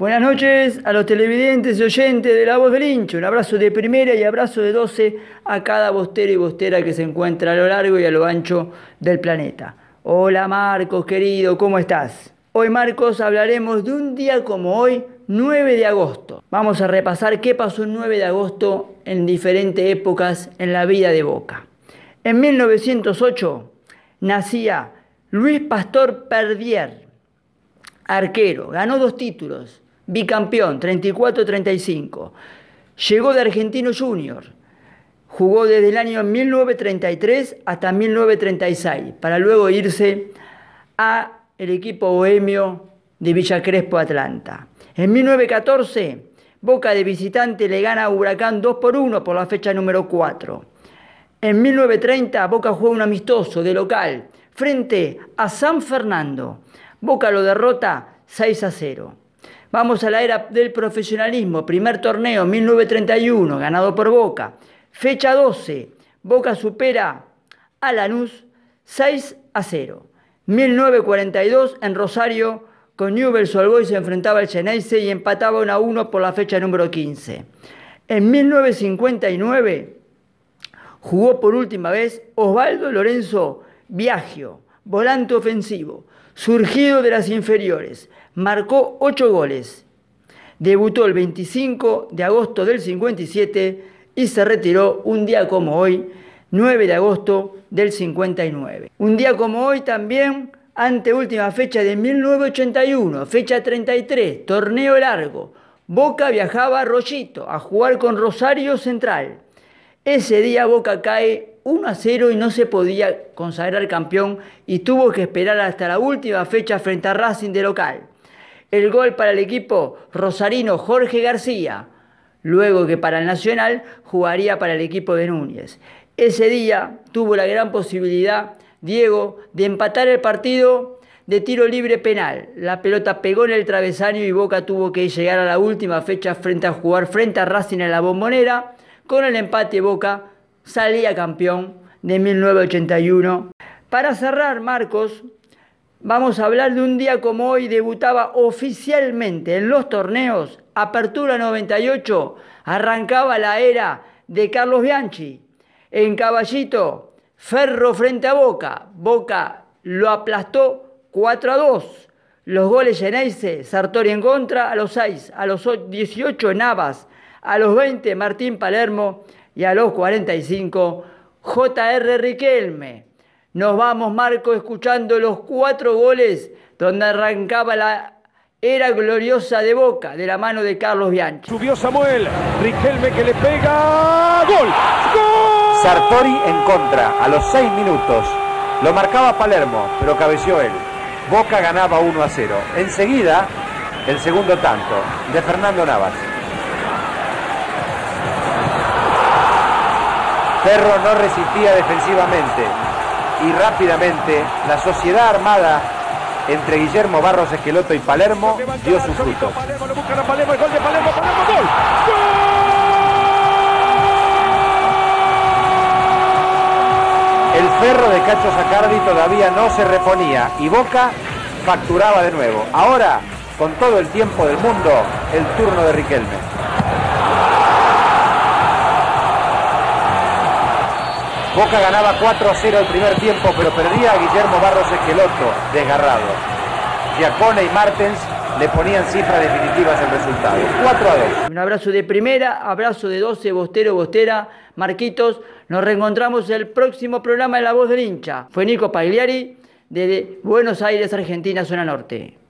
Buenas noches a los televidentes y oyentes de La Voz del Hincho. Un abrazo de primera y abrazo de 12 a cada bostero y bostera que se encuentra a lo largo y a lo ancho del planeta. Hola Marcos, querido, ¿cómo estás? Hoy Marcos hablaremos de un día como hoy, 9 de agosto. Vamos a repasar qué pasó el 9 de agosto en diferentes épocas en la vida de Boca. En 1908 nacía Luis Pastor Perdier, arquero, ganó dos títulos, bicampeón, 34-35. Llegó de Argentino Junior, jugó desde el año 1933 hasta 1936, para luego irse a el equipo bohemio de Villa Crespo Atlanta. En 1914, Boca de visitante le gana a Huracán 2 por 1 por la fecha número 4. En 1930, Boca juega un amistoso de local frente a San Fernando. Boca lo derrota 6 a 0. Vamos a la era del profesionalismo. Primer torneo 1931, ganado por Boca. Fecha 12. Boca supera a Lanús 6 a 0. 1942 en Rosario con Newell's Old se enfrentaba al Geneise y empataba 1 a 1 por la fecha número 15. En 1959 jugó por última vez Osvaldo Lorenzo Viagio, volante ofensivo surgido de las inferiores, marcó 8 goles. Debutó el 25 de agosto del 57 y se retiró un día como hoy, 9 de agosto del 59. Un día como hoy también, ante última fecha de 1981, fecha 33, torneo largo. Boca viajaba a Rollito a jugar con Rosario Central. Ese día Boca cae 1 a 0 y no se podía consagrar campeón y tuvo que esperar hasta la última fecha frente a Racing de local. El gol para el equipo rosarino Jorge García, luego que para el Nacional jugaría para el equipo de Núñez. Ese día tuvo la gran posibilidad Diego de empatar el partido de tiro libre penal. La pelota pegó en el travesaño y Boca tuvo que llegar a la última fecha frente a jugar frente a Racing en la bombonera. Con el empate Boca salía campeón de 1981. Para cerrar, Marcos, vamos a hablar de un día como hoy debutaba oficialmente en los torneos. Apertura 98, arrancaba la era de Carlos Bianchi. En Caballito, Ferro frente a Boca. Boca lo aplastó 4 a 2. Los goles Geneise, Sartori en contra, a los 6, a los 18 Navas, a los 20 Martín Palermo y a los 45 J.R. Riquelme. Nos vamos, Marco, escuchando los cuatro goles donde arrancaba la era gloriosa de Boca, de la mano de Carlos Bianchi. Subió Samuel, Riquelme que le pega. ¡Gol! ¡Gol! Sartori en contra, a los seis minutos. Lo marcaba Palermo, pero cabeció él. Boca ganaba 1 a 0. Enseguida, el segundo tanto de Fernando Navas. Ferro no resistía defensivamente y rápidamente la sociedad armada entre Guillermo Barros Esqueloto y Palermo dio su fruto. El ferro de Cacho Sacardi todavía no se reponía y Boca facturaba de nuevo. Ahora, con todo el tiempo del mundo, el turno de Riquelme. Boca ganaba 4 a 0 el primer tiempo, pero perdía a Guillermo Barros Esqueloto, desgarrado. Giacone y Martens le ponían cifras definitivas al resultado. 4 a 2. Un abrazo de primera, abrazo de 12, Bostero, Bostera, Marquitos. Nos reencontramos en el próximo programa de La Voz del Hincha. Fue Nico Pagliari, desde Buenos Aires, Argentina, zona norte.